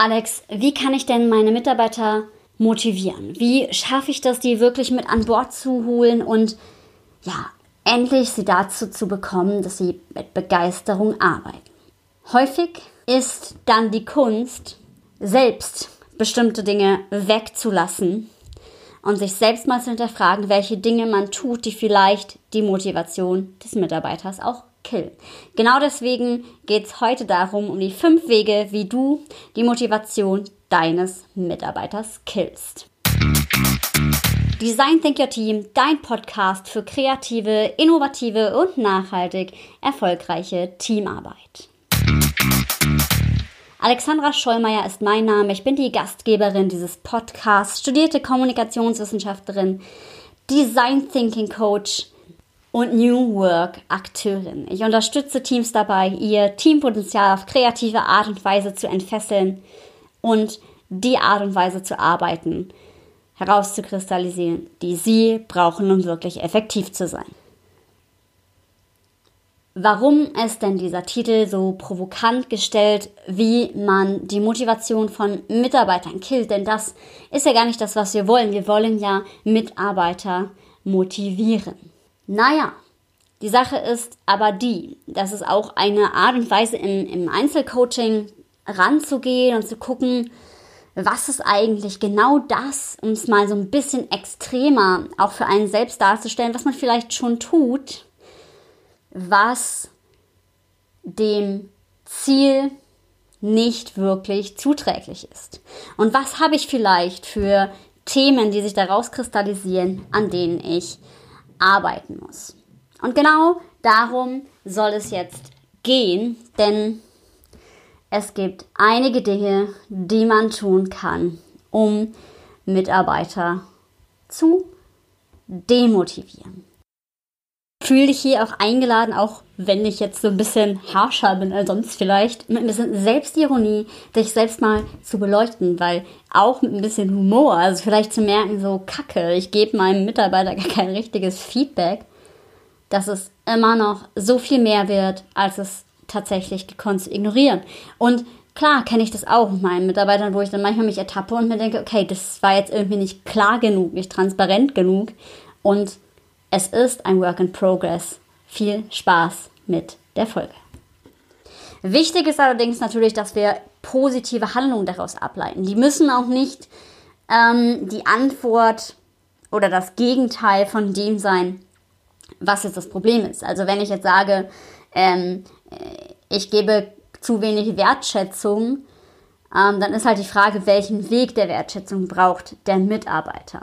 Alex, wie kann ich denn meine Mitarbeiter motivieren? Wie schaffe ich das, die wirklich mit an Bord zu holen und ja, endlich sie dazu zu bekommen, dass sie mit Begeisterung arbeiten? Häufig ist dann die Kunst, selbst bestimmte Dinge wegzulassen und sich selbst mal zu hinterfragen, welche Dinge man tut, die vielleicht die Motivation des Mitarbeiters auch killen. Genau deswegen geht es heute darum, um die fünf Wege, wie du die Motivation deines Mitarbeiters killst. Design Think Your Team, dein Podcast für kreative, innovative und nachhaltig erfolgreiche Teamarbeit. Alexandra Schollmeier ist mein Name. Ich bin die Gastgeberin dieses Podcasts, studierte Kommunikationswissenschaftlerin, Design Thinking Coach und New Work Akteurin. Ich unterstütze Teams dabei, ihr Teampotenzial auf kreative Art und Weise zu entfesseln und die Art und Weise zu arbeiten herauszukristallisieren, die sie brauchen, um wirklich effektiv zu sein. Warum ist denn dieser Titel so provokant gestellt, wie man die Motivation von Mitarbeitern killt? Denn das ist ja gar nicht das, was wir wollen. Wir wollen ja Mitarbeiter motivieren. Naja, die Sache ist aber die, dass es auch eine Art und Weise im, im Einzelcoaching ranzugehen und zu gucken, was ist eigentlich genau das, um es mal so ein bisschen extremer auch für einen selbst darzustellen, was man vielleicht schon tut, was dem Ziel nicht wirklich zuträglich ist. Und was habe ich vielleicht für Themen, die sich daraus kristallisieren, an denen ich arbeiten muss. Und genau darum soll es jetzt gehen, denn es gibt einige Dinge, die man tun kann, um Mitarbeiter zu demotivieren. Fühle dich hier auch eingeladen, auch wenn ich jetzt so ein bisschen harscher bin als sonst vielleicht, mit ein bisschen Selbstironie, dich selbst mal zu beleuchten, weil auch mit ein bisschen Humor, also vielleicht zu merken, so kacke, ich gebe meinem Mitarbeiter gar kein richtiges Feedback, dass es immer noch so viel mehr wird, als es tatsächlich gekonnt zu ignorieren. Und klar kenne ich das auch mit meinen Mitarbeitern, wo ich dann manchmal mich ertappe und mir denke, okay, das war jetzt irgendwie nicht klar genug, nicht transparent genug. Und es ist ein Work in Progress. Viel Spaß mit der Folge. Wichtig ist allerdings natürlich, dass wir positive Handlungen daraus ableiten. Die müssen auch nicht ähm, die Antwort oder das Gegenteil von dem sein, was jetzt das Problem ist. Also wenn ich jetzt sage, ähm, äh, ich gebe zu wenig Wertschätzung, ähm, dann ist halt die Frage, welchen Weg der Wertschätzung braucht der Mitarbeiter.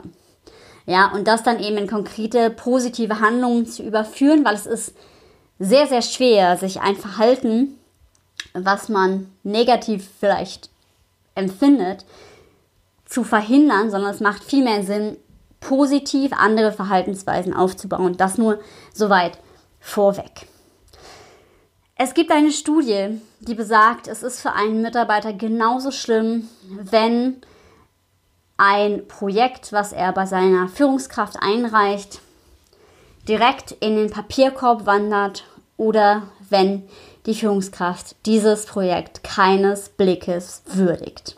Ja, und das dann eben in konkrete positive Handlungen zu überführen, weil es ist sehr, sehr schwer, sich ein Verhalten, was man negativ vielleicht empfindet, zu verhindern, sondern es macht viel mehr Sinn, positiv andere Verhaltensweisen aufzubauen. Das nur soweit vorweg. Es gibt eine Studie, die besagt, es ist für einen Mitarbeiter genauso schlimm, wenn ein Projekt, was er bei seiner Führungskraft einreicht, direkt in den Papierkorb wandert oder wenn die Führungskraft dieses Projekt keines Blickes würdigt.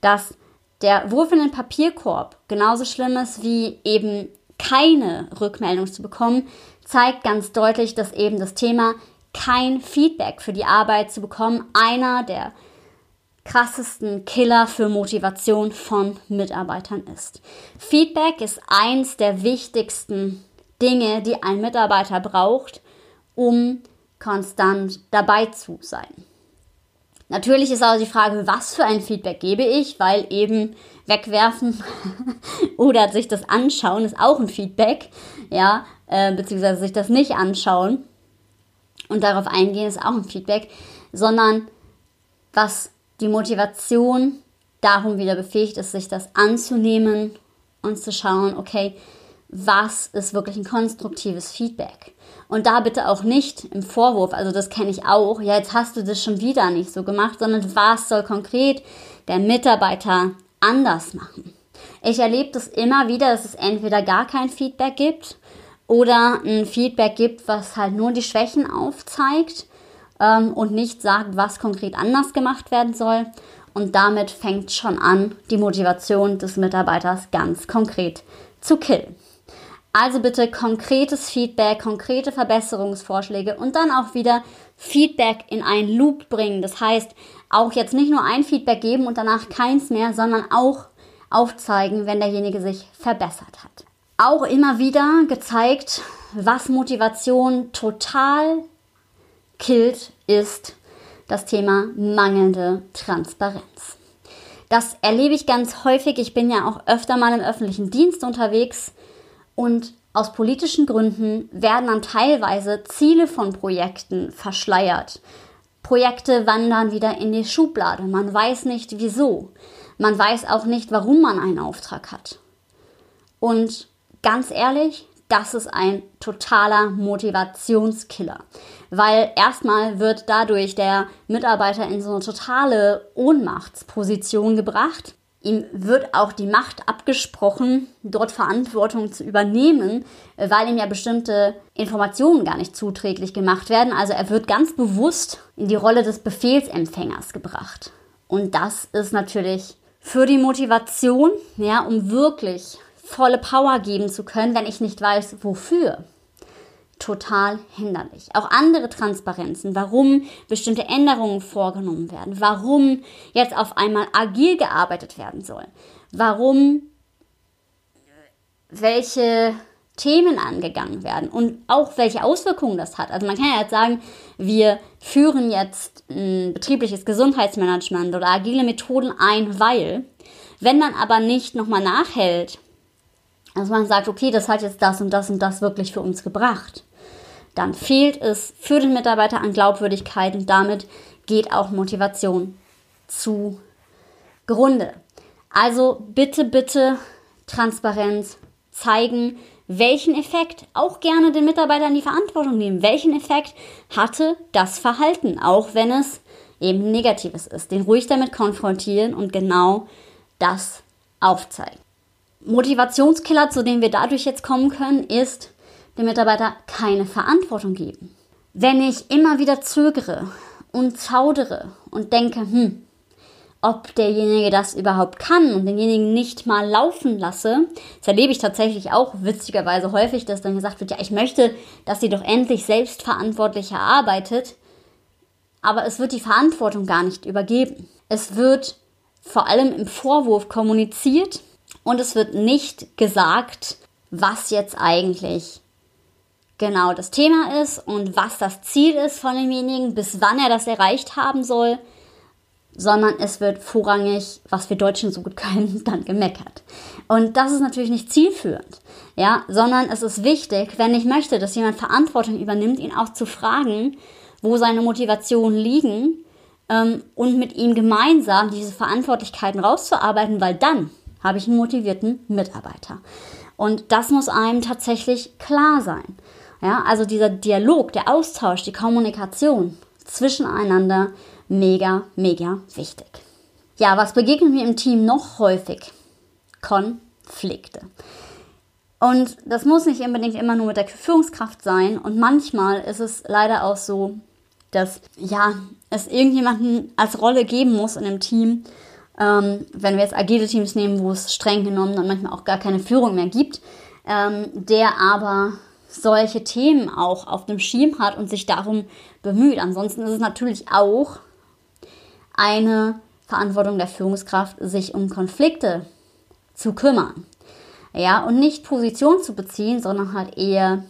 Dass der Wurf in den Papierkorb genauso schlimm ist wie eben keine Rückmeldung zu bekommen, zeigt ganz deutlich, dass eben das Thema kein Feedback für die Arbeit zu bekommen, einer der krassesten Killer für Motivation von Mitarbeitern ist. Feedback ist eins der wichtigsten Dinge, die ein Mitarbeiter braucht, um konstant dabei zu sein. Natürlich ist auch die Frage, was für ein Feedback gebe ich, weil eben wegwerfen oder sich das anschauen ist auch ein Feedback, ja, äh, beziehungsweise sich das nicht anschauen und darauf eingehen ist auch ein Feedback, sondern was die Motivation darum wieder befähigt ist, sich das anzunehmen und zu schauen, okay, was ist wirklich ein konstruktives Feedback? Und da bitte auch nicht im Vorwurf, also das kenne ich auch, ja, jetzt hast du das schon wieder nicht so gemacht, sondern was soll konkret der Mitarbeiter anders machen? Ich erlebe das immer wieder, dass es entweder gar kein Feedback gibt oder ein Feedback gibt, was halt nur die Schwächen aufzeigt ähm, und nicht sagt, was konkret anders gemacht werden soll. Und damit fängt schon an, die Motivation des Mitarbeiters ganz konkret zu killen. Also bitte konkretes Feedback, konkrete Verbesserungsvorschläge und dann auch wieder Feedback in einen Loop bringen. Das heißt, auch jetzt nicht nur ein Feedback geben und danach keins mehr, sondern auch aufzeigen, wenn derjenige sich verbessert hat. Auch immer wieder gezeigt, was Motivation total killt, ist das Thema mangelnde Transparenz. Das erlebe ich ganz häufig. Ich bin ja auch öfter mal im öffentlichen Dienst unterwegs und aus politischen Gründen werden dann teilweise Ziele von Projekten verschleiert. Projekte wandern wieder in die Schublade. Man weiß nicht wieso. Man weiß auch nicht, warum man einen Auftrag hat. Und ganz ehrlich, das ist ein totaler Motivationskiller. Weil erstmal wird dadurch der Mitarbeiter in so eine totale Ohnmachtsposition gebracht Ihm wird auch die Macht abgesprochen, dort Verantwortung zu übernehmen, weil ihm ja bestimmte Informationen gar nicht zuträglich gemacht werden. Also er wird ganz bewusst in die Rolle des Befehlsempfängers gebracht. Und das ist natürlich für die Motivation, ja, um wirklich volle Power geben zu können, wenn ich nicht weiß, wofür total hinderlich. Auch andere Transparenzen, warum bestimmte Änderungen vorgenommen werden, warum jetzt auf einmal agil gearbeitet werden soll, warum welche Themen angegangen werden und auch welche Auswirkungen das hat. Also man kann ja jetzt sagen, wir führen jetzt ein betriebliches Gesundheitsmanagement oder agile Methoden ein, weil, wenn man aber nicht nochmal nachhält, dass man sagt, okay, das hat jetzt das und das und das wirklich für uns gebracht. Dann fehlt es für den Mitarbeiter an Glaubwürdigkeit und damit geht auch Motivation zu Grunde. Also bitte, bitte Transparenz zeigen, welchen Effekt, auch gerne den Mitarbeitern die Verantwortung nehmen, welchen Effekt hatte das Verhalten, auch wenn es eben negatives ist. Den ruhig damit konfrontieren und genau das aufzeigen. Motivationskiller, zu dem wir dadurch jetzt kommen können, ist dem Mitarbeiter keine Verantwortung geben. Wenn ich immer wieder zögere und zaudere und denke, hm, ob derjenige das überhaupt kann und denjenigen nicht mal laufen lasse, das erlebe ich tatsächlich auch witzigerweise häufig, dass dann gesagt wird, ja, ich möchte, dass sie doch endlich selbstverantwortlicher arbeitet, aber es wird die Verantwortung gar nicht übergeben. Es wird vor allem im Vorwurf kommuniziert und es wird nicht gesagt, was jetzt eigentlich genau das Thema ist und was das Ziel ist von demjenigen, bis wann er das erreicht haben soll, sondern es wird vorrangig, was wir Deutschen so gut können, dann gemeckert. Und das ist natürlich nicht zielführend, ja, sondern es ist wichtig, wenn ich möchte, dass jemand Verantwortung übernimmt, ihn auch zu fragen, wo seine Motivationen liegen ähm, und mit ihm gemeinsam diese Verantwortlichkeiten rauszuarbeiten, weil dann habe ich einen motivierten Mitarbeiter. Und das muss einem tatsächlich klar sein. Ja, also dieser Dialog, der Austausch, die Kommunikation zwischeneinander mega, mega wichtig. Ja, was begegnet mir im Team noch häufig? Konflikte. Und das muss nicht unbedingt immer nur mit der Führungskraft sein. Und manchmal ist es leider auch so, dass ja, es irgendjemanden als Rolle geben muss in dem Team. Ähm, wenn wir jetzt agile Teams nehmen, wo es streng genommen dann manchmal auch gar keine Führung mehr gibt, ähm, der aber solche Themen auch auf dem Schirm hat und sich darum bemüht. Ansonsten ist es natürlich auch eine Verantwortung der Führungskraft, sich um Konflikte zu kümmern. Ja, und nicht Position zu beziehen, sondern halt eher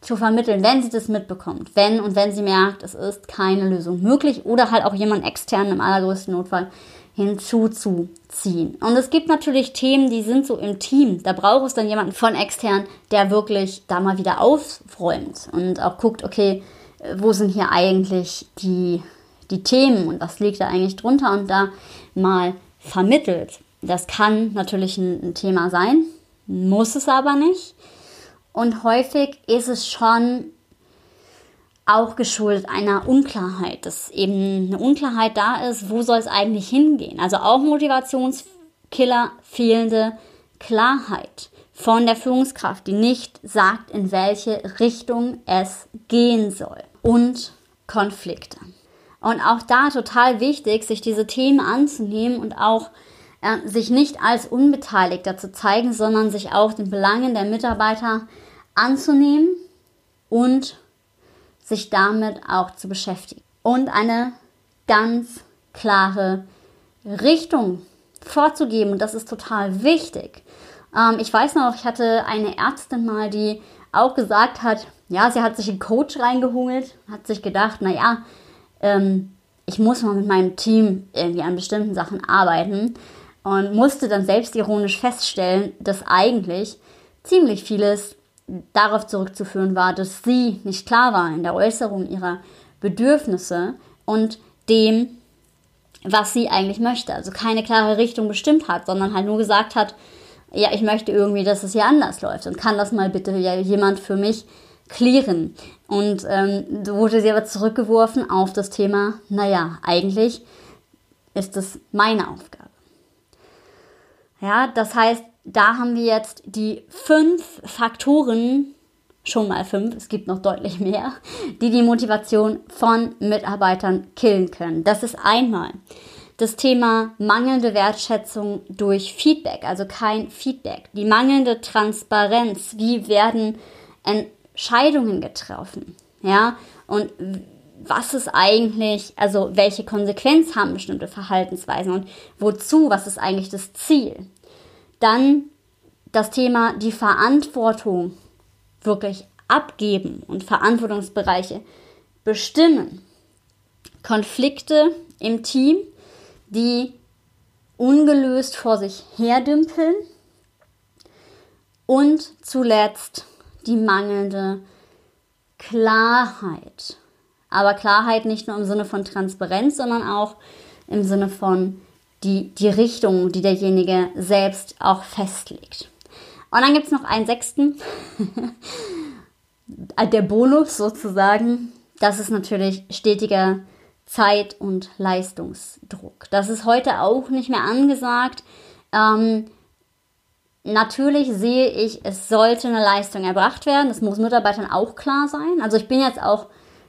zu vermitteln, wenn sie das mitbekommt. Wenn und wenn sie merkt, es ist keine Lösung möglich oder halt auch jemand extern im allergrößten Notfall hinzuzuziehen. Und es gibt natürlich Themen, die sind so im Team. Da braucht es dann jemanden von extern, der wirklich da mal wieder aufräumt und auch guckt, okay, wo sind hier eigentlich die, die Themen und was liegt da eigentlich drunter und da mal vermittelt. Das kann natürlich ein, ein Thema sein, muss es aber nicht. Und häufig ist es schon auch geschuldet einer Unklarheit, dass eben eine Unklarheit da ist, wo soll es eigentlich hingehen. Also auch Motivationskiller, fehlende Klarheit von der Führungskraft, die nicht sagt, in welche Richtung es gehen soll. Und Konflikte. Und auch da total wichtig, sich diese Themen anzunehmen und auch äh, sich nicht als Unbeteiligter zu zeigen, sondern sich auch den Belangen der Mitarbeiter anzunehmen und sich damit auch zu beschäftigen. Und eine ganz klare Richtung vorzugeben. Und das ist total wichtig. Ähm, ich weiß noch, ich hatte eine Ärztin mal, die auch gesagt hat, ja, sie hat sich einen Coach reingehungelt, hat sich gedacht, naja, ähm, ich muss mal mit meinem Team irgendwie an bestimmten Sachen arbeiten und musste dann selbstironisch feststellen, dass eigentlich ziemlich vieles darauf zurückzuführen war, dass sie nicht klar war in der Äußerung ihrer Bedürfnisse und dem, was sie eigentlich möchte. Also keine klare Richtung bestimmt hat, sondern halt nur gesagt hat, ja, ich möchte irgendwie, dass es hier anders läuft und kann das mal bitte jemand für mich klären. Und ähm, wurde sie aber zurückgeworfen auf das Thema, naja, eigentlich ist es meine Aufgabe. Ja, das heißt, da haben wir jetzt die fünf Faktoren, schon mal fünf, es gibt noch deutlich mehr, die die Motivation von Mitarbeitern killen können. Das ist einmal das Thema mangelnde Wertschätzung durch Feedback, also kein Feedback, die mangelnde Transparenz, wie werden Entscheidungen getroffen, ja, und was ist eigentlich, also welche Konsequenz haben bestimmte Verhaltensweisen und wozu, was ist eigentlich das Ziel? Dann das Thema die Verantwortung wirklich abgeben und Verantwortungsbereiche bestimmen. Konflikte im Team, die ungelöst vor sich herdümpeln. Und zuletzt die mangelnde Klarheit. Aber Klarheit nicht nur im Sinne von Transparenz, sondern auch im Sinne von die, die Richtung, die derjenige selbst auch festlegt. Und dann gibt es noch einen sechsten, der Bonus sozusagen. Das ist natürlich stetiger Zeit- und Leistungsdruck. Das ist heute auch nicht mehr angesagt. Ähm, natürlich sehe ich, es sollte eine Leistung erbracht werden. Das muss Mitarbeitern auch klar sein. Also ich bin jetzt auch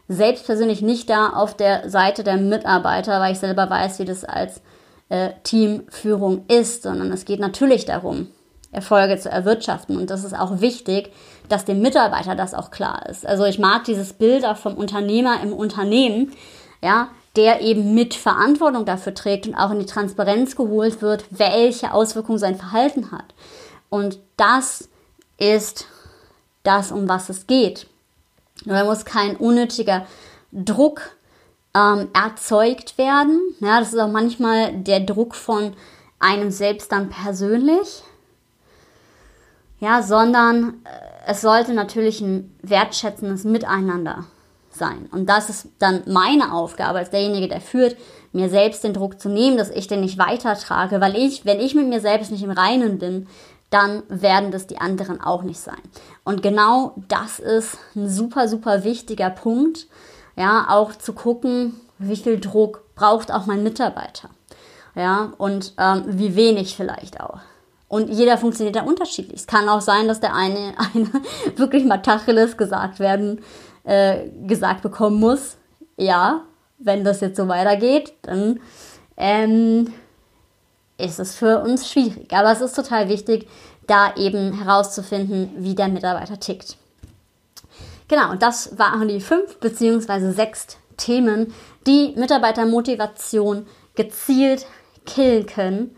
selbst persönlich nicht da auf der Seite der Mitarbeiter, weil ich selber weiß, wie das als äh, Teamführung ist, sondern es geht natürlich darum, Erfolge zu erwirtschaften. Und das ist auch wichtig, dass dem Mitarbeiter das auch klar ist. Also ich mag dieses Bild auch vom Unternehmer im Unternehmen, ja, der eben mit Verantwortung dafür trägt und auch in die Transparenz geholt wird, welche Auswirkungen sein Verhalten hat. Und das ist das, um was es geht. Da muss kein unnötiger Druck ähm, erzeugt werden. Ja, das ist auch manchmal der Druck von einem selbst dann persönlich. Ja, sondern äh, es sollte natürlich ein wertschätzendes Miteinander sein. Und das ist dann meine Aufgabe als derjenige, der führt, mir selbst den Druck zu nehmen, dass ich den nicht weitertrage, weil ich, wenn ich mit mir selbst nicht im Reinen bin, dann werden das die anderen auch nicht sein. Und genau das ist ein super, super wichtiger Punkt, ja, auch zu gucken, wie viel Druck braucht auch mein Mitarbeiter. Ja, und ähm, wie wenig vielleicht auch. Und jeder funktioniert da unterschiedlich. Es kann auch sein, dass der eine, eine wirklich mal Tacheles gesagt werden, äh, gesagt bekommen muss. Ja, wenn das jetzt so weitergeht, dann ähm, ist es für uns schwierig. Aber es ist total wichtig, da eben herauszufinden, wie der Mitarbeiter tickt. Genau, und das waren die fünf beziehungsweise sechs Themen, die Mitarbeitermotivation gezielt killen können.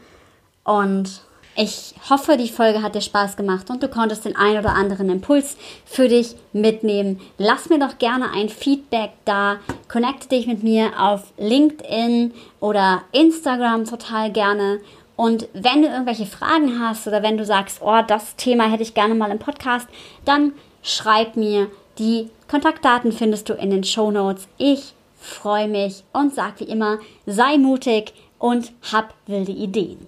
Und ich hoffe, die Folge hat dir Spaß gemacht und du konntest den ein oder anderen Impuls für dich mitnehmen. Lass mir doch gerne ein Feedback da. Connecte dich mit mir auf LinkedIn oder Instagram total gerne. Und wenn du irgendwelche Fragen hast oder wenn du sagst, oh, das Thema hätte ich gerne mal im Podcast, dann schreib mir die Kontaktdaten findest du in den Show Notes. Ich freue mich und sag wie immer, sei mutig und hab wilde Ideen.